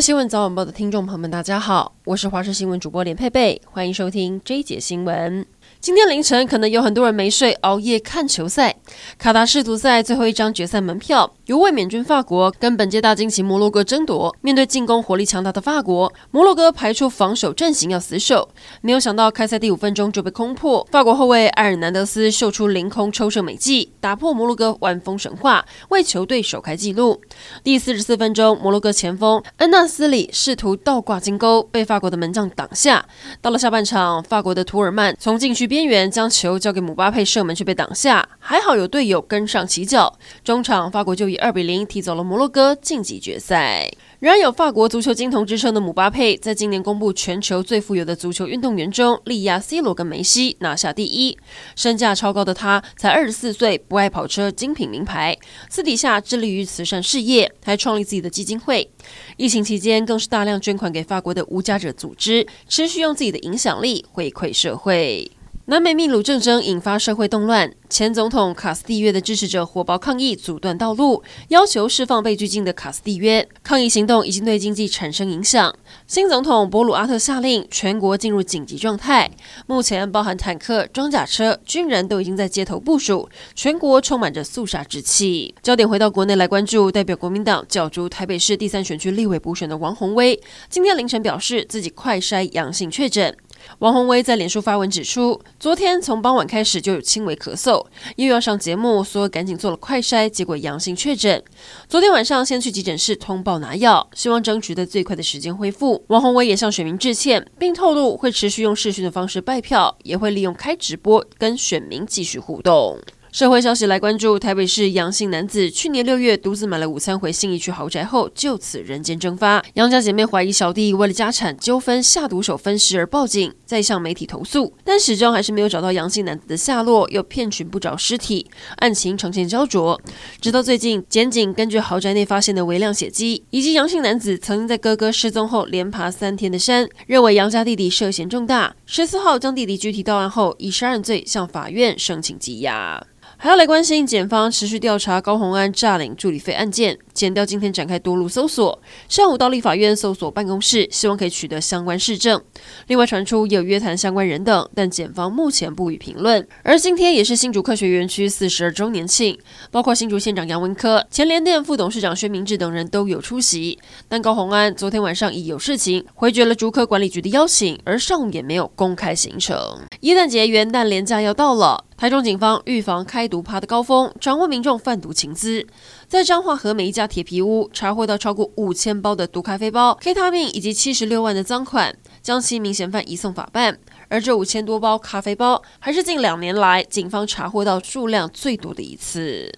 新闻早晚报的听众朋友们，大家好，我是华视新闻主播连佩佩，欢迎收听 J 姐新闻。今天凌晨，可能有很多人没睡，熬夜看球赛。卡达世足赛最后一张决赛门票由卫冕军法国跟本届大惊奇摩洛哥争夺。面对进攻火力强大的法国，摩洛哥排出防守阵型要死守。没有想到开赛第五分钟就被攻破。法国后卫埃尔南德斯秀出凌空抽射美技，打破摩洛哥万峰神话，为球队首开纪录。第四十四分钟，摩洛哥前锋恩纳斯里试图倒挂金钩，被法国的门将挡下。到了下半场，法国的图尔曼从禁区边边缘将球交给姆巴佩射门，却被挡下，还好有队友跟上起脚。中场法国就以二比零踢走了摩洛哥，晋级决赛。然而有法国足球金童之称的姆巴佩，在今年公布全球最富有的足球运动员中，力压 C 罗跟梅西拿下第一。身价超高的他，才二十四岁，不爱跑车，精品名牌，私底下致力于慈善事业，还创立自己的基金会。疫情期间，更是大量捐款给法国的无家者组织，持续用自己的影响力回馈社会。南美秘鲁政争引发社会动乱，前总统卡斯蒂约的支持者火爆抗议，阻断道路，要求释放被拘禁的卡斯蒂约。抗议行动已经对经济产生影响。新总统博鲁阿特下令全国进入紧急状态，目前包含坦克、装甲车、军人都已经在街头部署，全国充满着肃杀之气。焦点回到国内来关注，代表国民党角逐台北市第三选区立委补选的王鸿薇，今天凌晨表示自己快筛阳性确诊。王鸿薇在脸书发文指出，昨天从傍晚开始就有轻微咳嗽，又要上节目，所以赶紧做了快筛，结果阳性确诊。昨天晚上先去急诊室通报拿药，希望争取在最快的时间恢复。王鸿薇也向选民致歉，并透露会持续用视讯的方式拜票，也会利用开直播跟选民继续互动。社会消息来关注，台北市杨姓男子去年六月独自买了午餐回信义区豪宅后，就此人间蒸发。杨家姐妹怀疑小弟为了家产纠纷下毒手分尸而报警，再向媒体投诉，但始终还是没有找到杨姓男子的下落，又遍寻不着尸体，案情呈现焦灼。直到最近，检警根据豪宅内发现的微量血迹，以及杨姓男子曾经在哥哥失踪后连爬三天的山，认为杨家弟弟涉嫌重大，十四号将弟弟拘提到案后，以杀人罪向法院申请羁押。还要来关心，检方持续调查高虹安诈领助理费案件。检调今天展开多路搜索，上午到立法院搜索办公室，希望可以取得相关事证。另外传出有约谈相关人等，但检方目前不予评论。而今天也是新竹科学园区四十二周年庆，包括新竹县长杨文科、前联电副董事长薛明志等人都有出席。但高虹安昨天晚上已有事情回绝了竹科管理局的邀请，而上午也没有公开行程。耶诞节元旦连假要到了，台中警方预防开毒趴的高峰，掌握民众贩毒情资。在彰化和美一家铁皮屋查获到超过五千包的毒咖啡包、K 他命以及七十六万的赃款，将七名嫌犯移送法办。而这五千多包咖啡包，还是近两年来警方查获到数量最多的一次。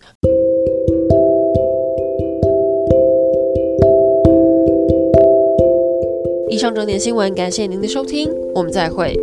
以上整点新闻，感谢您的收听，我们再会。